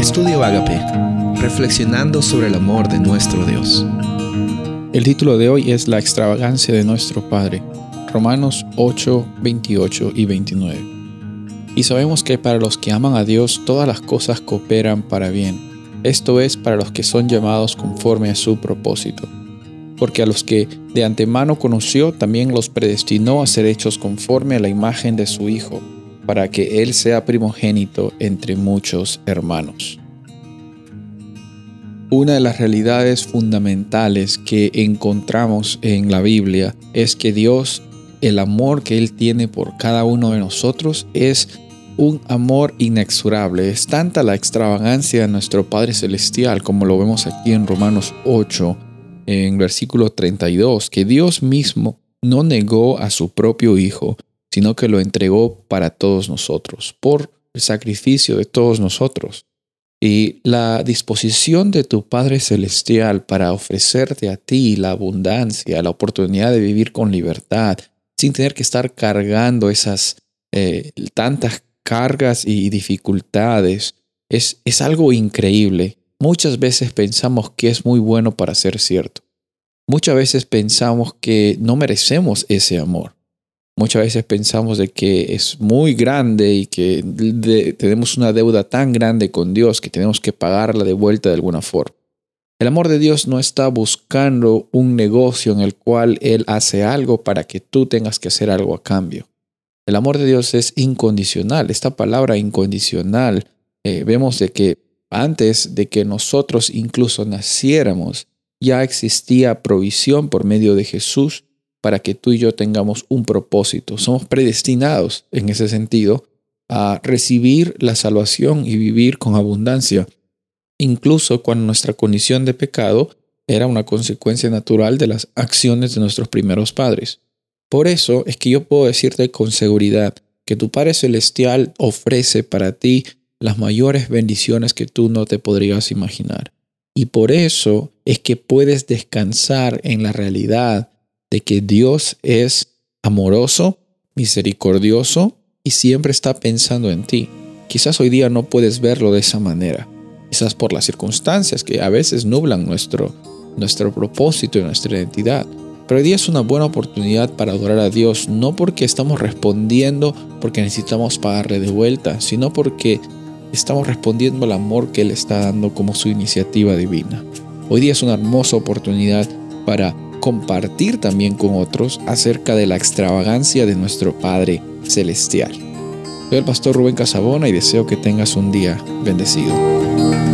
Estudio Agape, reflexionando sobre el amor de nuestro Dios. El título de hoy es La extravagancia de nuestro Padre, Romanos 8, 28 y 29. Y sabemos que para los que aman a Dios todas las cosas cooperan para bien, esto es para los que son llamados conforme a su propósito. Porque a los que de antemano conoció también los predestinó a ser hechos conforme a la imagen de su Hijo para que Él sea primogénito entre muchos hermanos. Una de las realidades fundamentales que encontramos en la Biblia es que Dios, el amor que Él tiene por cada uno de nosotros es un amor inexorable. Es tanta la extravagancia de nuestro Padre Celestial, como lo vemos aquí en Romanos 8, en versículo 32, que Dios mismo no negó a su propio Hijo, sino que lo entregó para todos nosotros, por el sacrificio de todos nosotros. Y la disposición de tu Padre Celestial para ofrecerte a ti la abundancia, la oportunidad de vivir con libertad, sin tener que estar cargando esas eh, tantas cargas y dificultades, es, es algo increíble. Muchas veces pensamos que es muy bueno para ser cierto. Muchas veces pensamos que no merecemos ese amor. Muchas veces pensamos de que es muy grande y que tenemos una deuda tan grande con Dios que tenemos que pagarla de vuelta de alguna forma. El amor de Dios no está buscando un negocio en el cual Él hace algo para que tú tengas que hacer algo a cambio. El amor de Dios es incondicional. Esta palabra incondicional, eh, vemos de que antes de que nosotros incluso naciéramos, ya existía provisión por medio de Jesús para que tú y yo tengamos un propósito. Somos predestinados en ese sentido a recibir la salvación y vivir con abundancia, incluso cuando nuestra condición de pecado era una consecuencia natural de las acciones de nuestros primeros padres. Por eso es que yo puedo decirte con seguridad que tu Padre Celestial ofrece para ti las mayores bendiciones que tú no te podrías imaginar. Y por eso es que puedes descansar en la realidad de que Dios es amoroso, misericordioso y siempre está pensando en ti. Quizás hoy día no puedes verlo de esa manera, quizás por las circunstancias que a veces nublan nuestro, nuestro propósito y nuestra identidad. Pero hoy día es una buena oportunidad para adorar a Dios, no porque estamos respondiendo porque necesitamos pagarle de vuelta, sino porque estamos respondiendo al amor que Él está dando como su iniciativa divina. Hoy día es una hermosa oportunidad para compartir también con otros acerca de la extravagancia de nuestro Padre Celestial. Soy el pastor Rubén Casabona y deseo que tengas un día bendecido.